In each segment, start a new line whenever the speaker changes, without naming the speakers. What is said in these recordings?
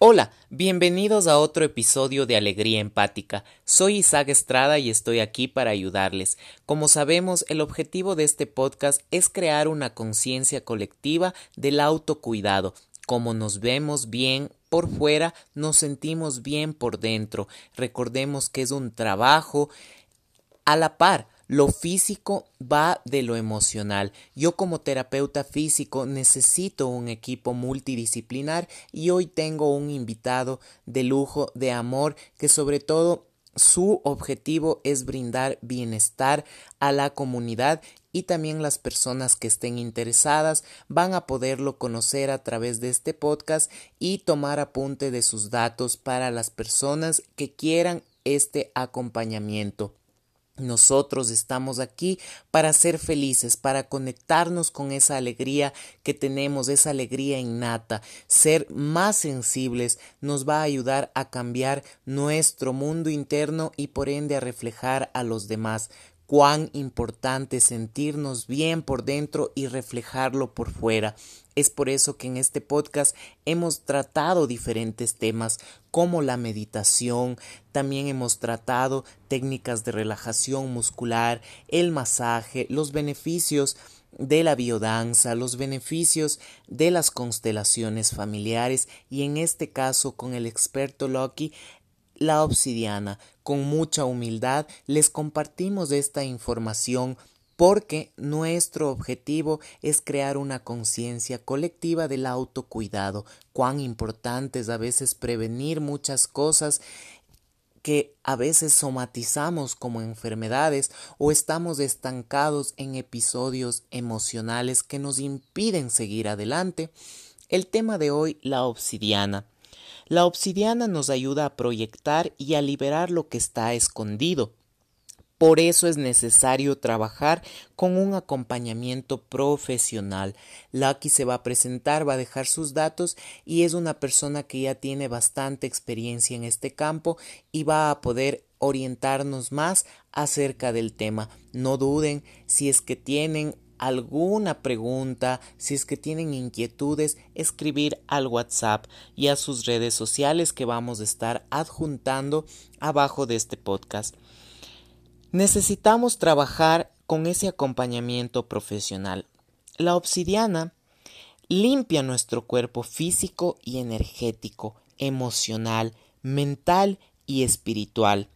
Hola, bienvenidos a otro episodio de Alegría Empática. Soy Isaac Estrada y estoy aquí para ayudarles. Como sabemos, el objetivo de este podcast es crear una conciencia colectiva del autocuidado. Como nos vemos bien por fuera, nos sentimos bien por dentro. Recordemos que es un trabajo a la par lo físico va de lo emocional. Yo como terapeuta físico necesito un equipo multidisciplinar y hoy tengo un invitado de lujo, de amor, que sobre todo su objetivo es brindar bienestar a la comunidad y también las personas que estén interesadas van a poderlo conocer a través de este podcast y tomar apunte de sus datos para las personas que quieran este acompañamiento. Nosotros estamos aquí para ser felices, para conectarnos con esa alegría que tenemos, esa alegría innata. Ser más sensibles nos va a ayudar a cambiar nuestro mundo interno y por ende a reflejar a los demás cuán importante sentirnos bien por dentro y reflejarlo por fuera. Es por eso que en este podcast hemos tratado diferentes temas como la meditación, también hemos tratado técnicas de relajación muscular, el masaje, los beneficios de la biodanza, los beneficios de las constelaciones familiares y en este caso con el experto Loki la obsidiana. Con mucha humildad les compartimos esta información porque nuestro objetivo es crear una conciencia colectiva del autocuidado, cuán importante es a veces prevenir muchas cosas que a veces somatizamos como enfermedades o estamos estancados en episodios emocionales que nos impiden seguir adelante. El tema de hoy, la obsidiana. La obsidiana nos ayuda a proyectar y a liberar lo que está escondido. Por eso es necesario trabajar con un acompañamiento profesional. Lucky se va a presentar, va a dejar sus datos y es una persona que ya tiene bastante experiencia en este campo y va a poder orientarnos más acerca del tema. No duden si es que tienen alguna pregunta, si es que tienen inquietudes, escribir al WhatsApp y a sus redes sociales que vamos a estar adjuntando abajo de este podcast. Necesitamos trabajar con ese acompañamiento profesional. La obsidiana limpia nuestro cuerpo físico y energético, emocional, mental y espiritual.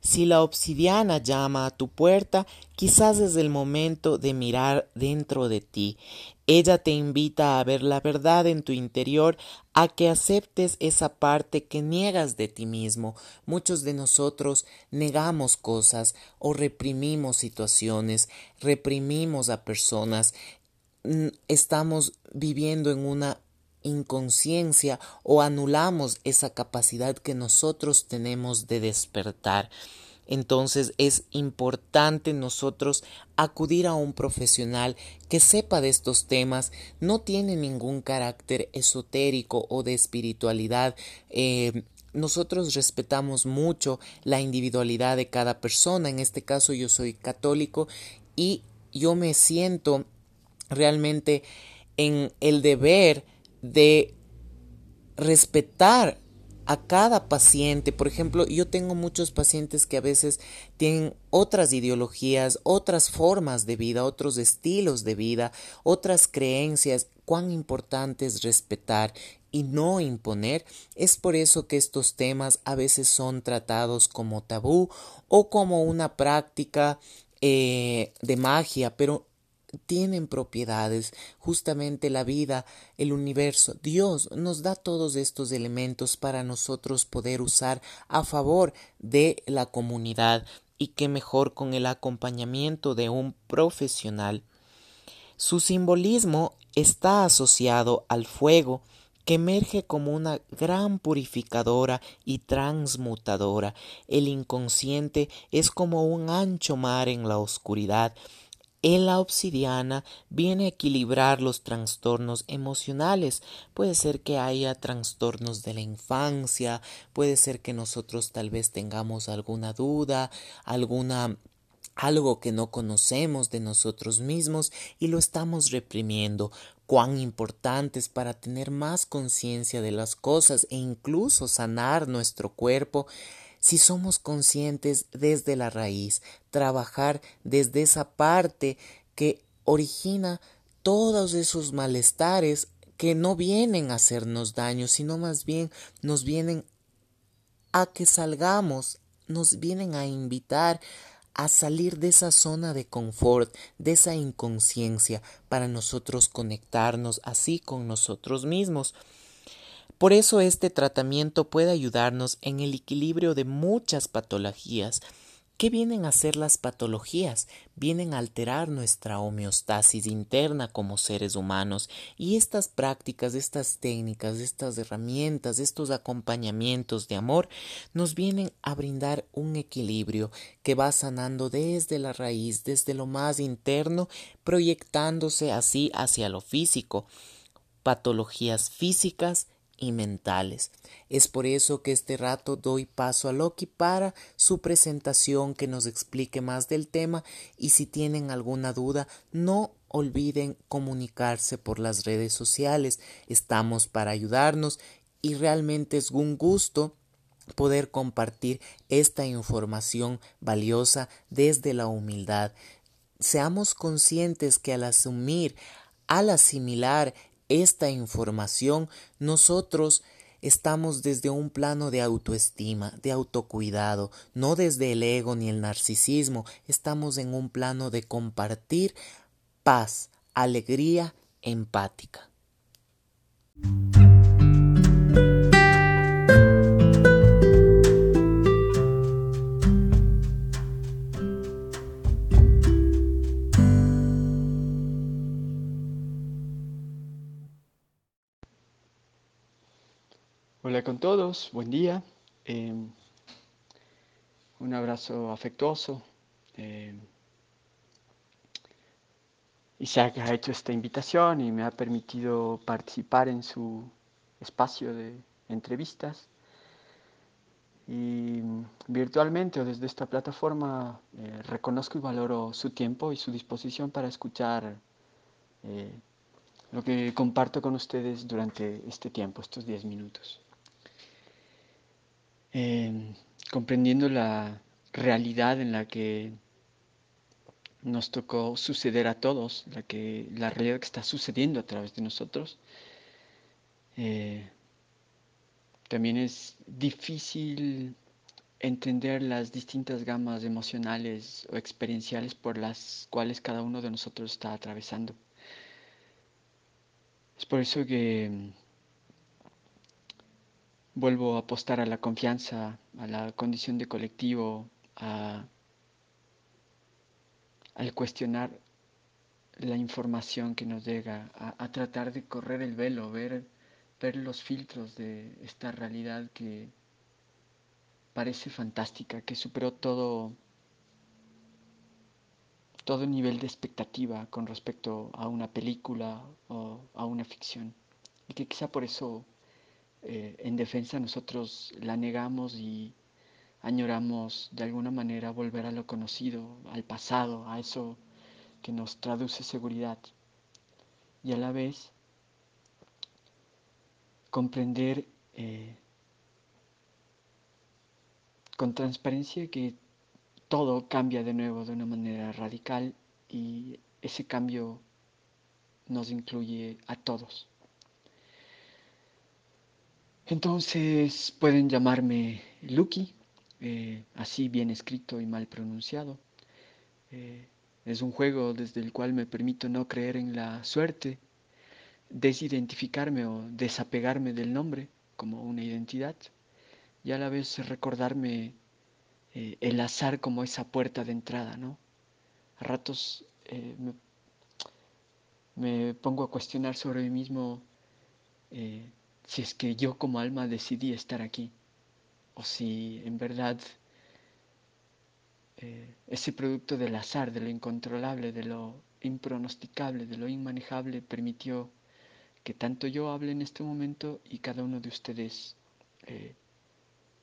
Si la obsidiana llama a tu puerta, quizás es el momento de mirar dentro de ti. Ella te invita a ver la verdad en tu interior, a que aceptes esa parte que niegas de ti mismo. Muchos de nosotros negamos cosas o reprimimos situaciones, reprimimos a personas. Mm, estamos viviendo en una inconsciencia o anulamos esa capacidad que nosotros tenemos de despertar. Entonces es importante nosotros acudir a un profesional que sepa de estos temas, no tiene ningún carácter esotérico o de espiritualidad. Eh, nosotros respetamos mucho la individualidad de cada persona. En este caso yo soy católico y yo me siento realmente en el deber de respetar a cada paciente. Por ejemplo, yo tengo muchos pacientes que a veces tienen otras ideologías, otras formas de vida, otros estilos de vida, otras creencias. Cuán importante es respetar y no imponer. Es por eso que estos temas a veces son tratados como tabú o como una práctica eh, de magia, pero tienen propiedades, justamente la vida, el universo. Dios nos da todos estos elementos para nosotros poder usar a favor de la comunidad y qué mejor con el acompañamiento de un profesional. Su simbolismo está asociado al fuego, que emerge como una gran purificadora y transmutadora. El inconsciente es como un ancho mar en la oscuridad, En la obsidiana viene a equilibrar los trastornos emocionales. Puede ser que haya trastornos de la infancia, puede ser que nosotros tal vez tengamos alguna duda, alguna algo que no conocemos de nosotros mismos y lo estamos reprimiendo. Cuán importante es para tener más conciencia de las cosas e incluso sanar nuestro cuerpo si somos conscientes desde la raíz, trabajar desde esa parte que origina todos esos malestares que no vienen a hacernos daño, sino más bien nos vienen a que salgamos, nos vienen a invitar a salir de esa zona de confort, de esa inconsciencia, para nosotros conectarnos así con nosotros mismos. Por eso este tratamiento puede ayudarnos en el equilibrio de muchas patologías. ¿Qué vienen a ser las patologías? Vienen a alterar nuestra homeostasis interna como seres humanos y estas prácticas, estas técnicas, estas herramientas, estos acompañamientos de amor nos vienen a brindar un equilibrio que va sanando desde la raíz, desde lo más interno, proyectándose así hacia lo físico. Patologías físicas y mentales. Es por eso que este rato doy paso a Loki para su presentación que nos explique más del tema y si tienen alguna duda no olviden comunicarse por las redes sociales. Estamos para ayudarnos y realmente es un gusto poder compartir esta información valiosa desde la humildad. Seamos conscientes que al asumir, al asimilar esta información, nosotros estamos desde un plano de autoestima, de autocuidado, no desde el ego ni el narcisismo, estamos en un plano de compartir paz, alegría empática.
Con todos, buen día. Em, un abrazo afectuoso. Eh, Isaac ha hecho esta invitación y me ha permitido participar en su espacio de entrevistas. Y virtualmente o desde esta plataforma eh, reconozco y valoro su tiempo y su disposición para escuchar eh, lo que comparto con ustedes durante este tiempo, estos 10 minutos. Comprendiendo la realidad en la que nos tocó suceder a todos, la, que, la realidad que está sucediendo a través de nosotros, eh, también es difícil entender las distintas gamas emocionales o experienciales por las cuales cada uno de nosotros está atravesando. Es por eso que vuelvo a apostar a la confianza, a la condición de colectivo, al cuestionar la información que nos llega, a, tratar de correr el velo, ver, ver los filtros de esta realidad que parece fantástica, que superó todo, todo nivel de expectativa con respecto a una película o a una ficción. Y que quizá por eso eh, en defensa nosotros la negamos y añoramos de alguna manera volver a lo conocido, al pasado, a eso que nos traduce seguridad. Y a la vez comprender eh, con transparencia que todo cambia de nuevo de una manera radical y ese cambio nos incluye a todos. Entonces pueden llamarme Lucky, eh, así bien escrito y mal pronunciado. Eh, es un juego desde el cual me permito no creer en la suerte, desidentificarme o desapegarme del nombre como una identidad y a la vez recordarme eh, el azar como esa puerta de entrada, ¿no? A ratos me, me, pongo a cuestionar sobre mí mismo si es que yo como alma decidí estar aquí, o si en verdad eh, ese producto del azar, de lo incontrolable, de lo impronosticable, de lo inmanejable, permitió que tanto yo hable en este momento y cada uno de ustedes eh,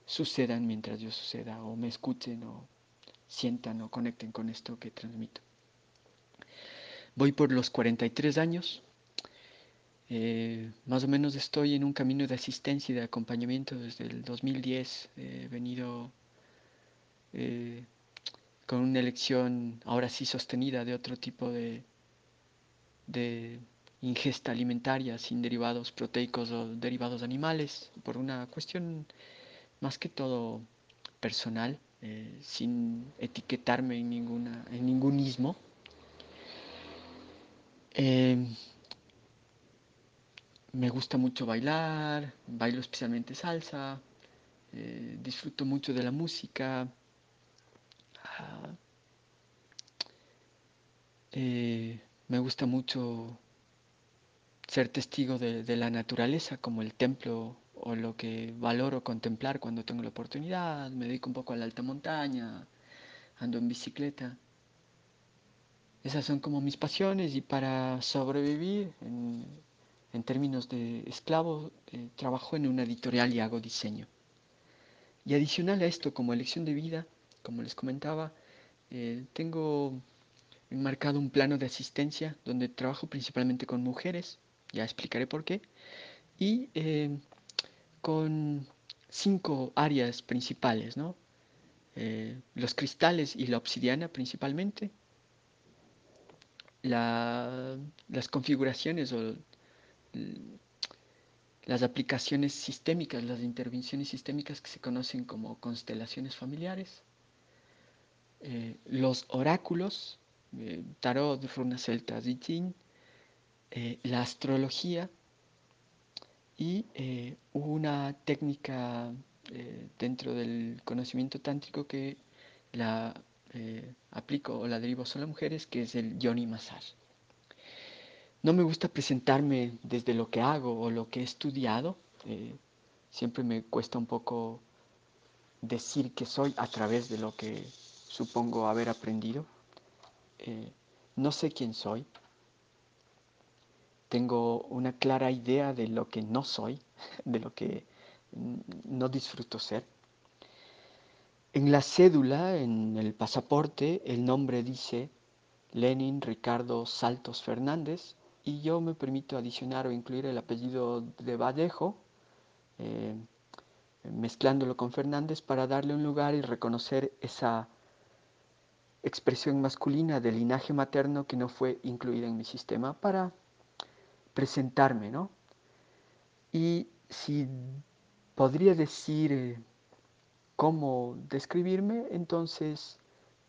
sucedan mientras yo suceda, o me escuchen, o sientan, o conecten con esto que transmito. Voy por los 43 años. Eh, más o menos estoy en un camino de asistencia y de acompañamiento desde el 2010. He venido eh, con una elección ahora sí sostenida de otro tipo de, de ingesta alimentaria sin derivados proteicos o derivados animales, por una cuestión más que todo personal, eh, sin etiquetarme en, ninguna, en ningún ismo. Me gusta mucho bailar, bailo especialmente salsa, eh, disfruto mucho de la música. Ah, eh, me gusta mucho ser testigo de, de, la naturaleza, como el templo o lo que valoro contemplar cuando tengo la oportunidad. Me dedico un poco a la alta montaña, ando en bicicleta. Esas son como mis pasiones y para sobrevivir en términos de esclavo, eh, trabajo en una editorial y hago diseño. Y adicional a esto, como elección de vida, como les comentaba, eh, tengo enmarcado un plano de asistencia donde trabajo principalmente con mujeres, ya explicaré por qué, y eh, con cinco áreas principales, ¿no? Eh, los cristales y la obsidiana principalmente, la, las configuraciones o las aplicaciones sistémicas, las intervenciones sistémicas que se conocen como constelaciones familiares, eh, los oráculos, eh, tarot, runas celtas y eh, la astrología y una técnica dentro del conocimiento tántrico que la aplico o la derivo solo a mujeres, que es el yoni massage. No me gusta presentarme desde lo que hago o lo que he estudiado. Eh, siempre me cuesta un poco decir que soy a través de lo que supongo haber aprendido. Eh, no sé quién soy. Tengo una clara idea de lo que no soy, de lo que no disfruto ser. En la cédula, en el pasaporte, el nombre dice Lenin Ricardo Saltos Fernández y yo me permito adicionar o incluir el apellido de Vallejo, eh, mezclándolo con Fernández para darle un lugar y reconocer esa expresión masculina del linaje materno que no fue incluida en mi sistema para presentarme, ¿no? Y si podría decir eh, cómo describirme, entonces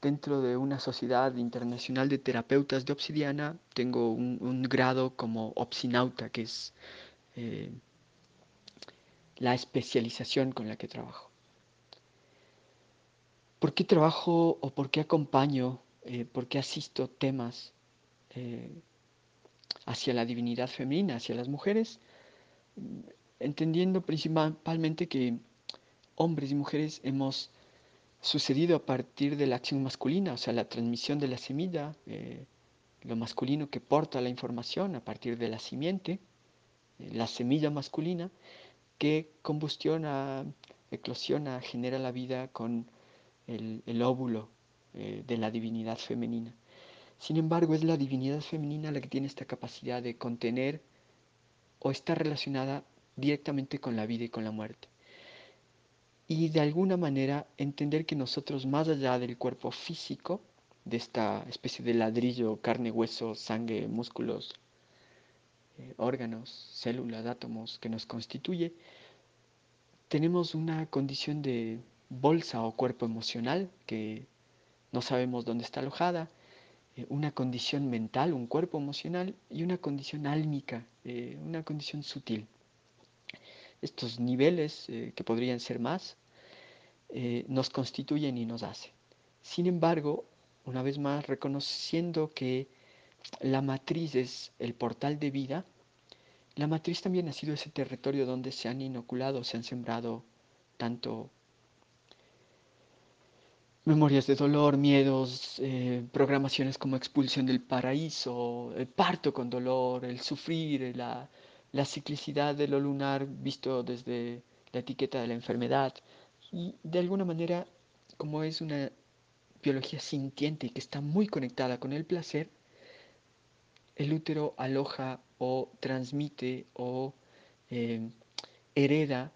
dentro de una sociedad internacional de terapeutas de obsidiana, tengo un, un grado como obsinauta, que es eh, la especialización con la que trabajo. ¿Por qué trabajo o por qué acompaño, eh, por qué asisto temas eh, hacia la divinidad femenina, hacia las mujeres? Entendiendo principalmente que hombres y mujeres hemos sucedido a partir de la acción masculina, o sea, la transmisión de la semilla, eh, lo masculino que porta la información a partir de la simiente, eh, la semilla masculina, que combustiona, eclosiona, genera la vida con el, óvulo eh, de la divinidad femenina. Sin embargo, es la divinidad femenina la que tiene esta capacidad de contener o está relacionada directamente con la vida y con la muerte y de alguna manera entender que nosotros más allá del cuerpo físico, de esta especie de ladrillo, carne, hueso, sangre, músculos, eh, órganos, células, átomos que nos constituye, tenemos una condición de bolsa o cuerpo emocional que no sabemos dónde está alojada, eh, una condición mental, un cuerpo emocional y una condición álmica, eh, una condición sutil estos niveles, eh, que podrían ser más, eh, nos constituyen y nos hacen. Sin embargo, una vez más, reconociendo que la matriz es el portal de vida, la matriz también ha sido ese territorio donde se han inoculado, se han sembrado tanto memorias de dolor, miedos, eh, programaciones como expulsión del paraíso, el parto con dolor, el sufrir, la, la ciclicidad de lo lunar visto desde la etiqueta de la enfermedad. Y de alguna manera, como es una biología sintiente y que está muy conectada con el placer, el útero aloja o transmite o eh, hereda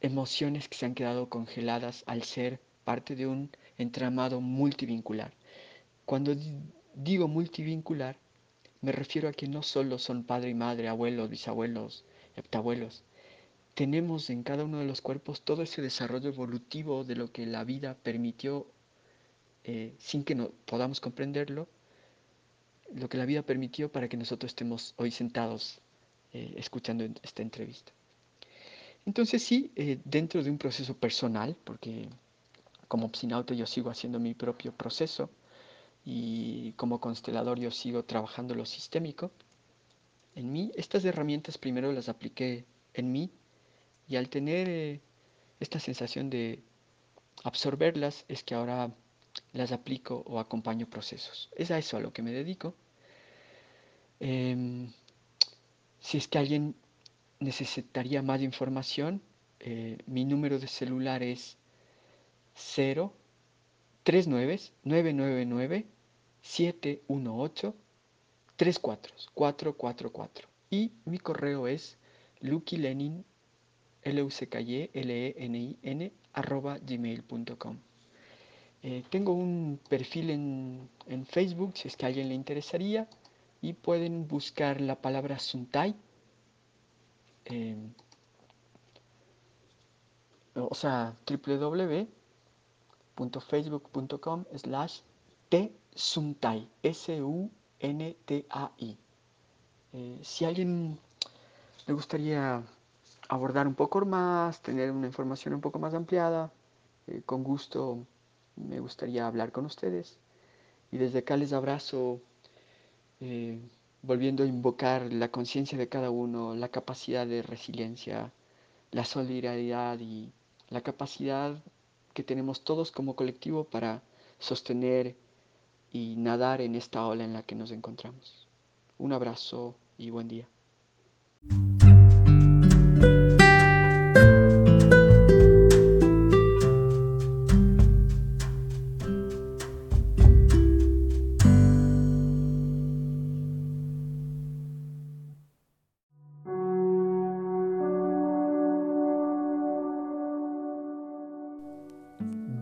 emociones que se han quedado congeladas al ser parte de un entramado multivincular. Cuando digo multivincular, me refiero a que no solo son padre y madre, abuelos, bisabuelos, heptabuelos. Tenemos en cada uno de los cuerpos todo ese desarrollo evolutivo de lo que la vida permitió, eh, sin que no podamos comprenderlo, lo que la vida permitió para que nosotros estemos hoy sentados eh, escuchando esta entrevista. Entonces sí, eh, dentro de un proceso personal, porque como psinauto yo sigo haciendo mi propio proceso y como constelador yo sigo trabajando lo sistémico. En mí, estas herramientas primero las apliqué en mí y al tener eh, esta sensación de absorberlas es que ahora las aplico o acompaño procesos. Es a eso a lo que me dedico. Em, si es que alguien necesitaría más información, eh, mi número de celular es 0 39 999 718 34 444 y mi correo es lukilenin l u c k y l e n i n arroba gmail.com eh, tengo un perfil en, en, Facebook si es que a alguien le interesaría y pueden buscar la palabra Suntai. Eh, o sea www facebook.com slash tsuntai, S-U-N-T-A-I. Eh, si alguien le gustaría abordar un poco más, tener una información un poco más ampliada, eh, con gusto me gustaría hablar con ustedes. Y desde acá les abrazo, eh, volviendo a invocar la conciencia de cada uno, la capacidad de resiliencia, la solidaridad y la capacidad que tenemos todos como colectivo para sostener y nadar en esta ola en la que nos encontramos. Un abrazo y buen día.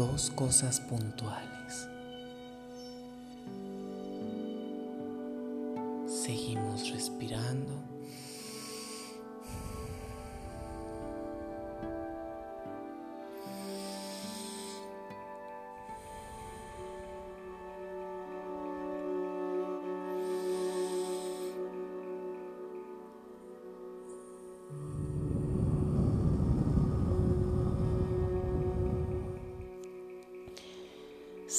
Dos cosas puntuales. Seguimos respirando.